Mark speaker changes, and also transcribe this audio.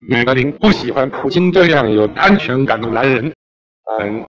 Speaker 1: 美格林不喜欢普京这样有安全感的男人。嗯。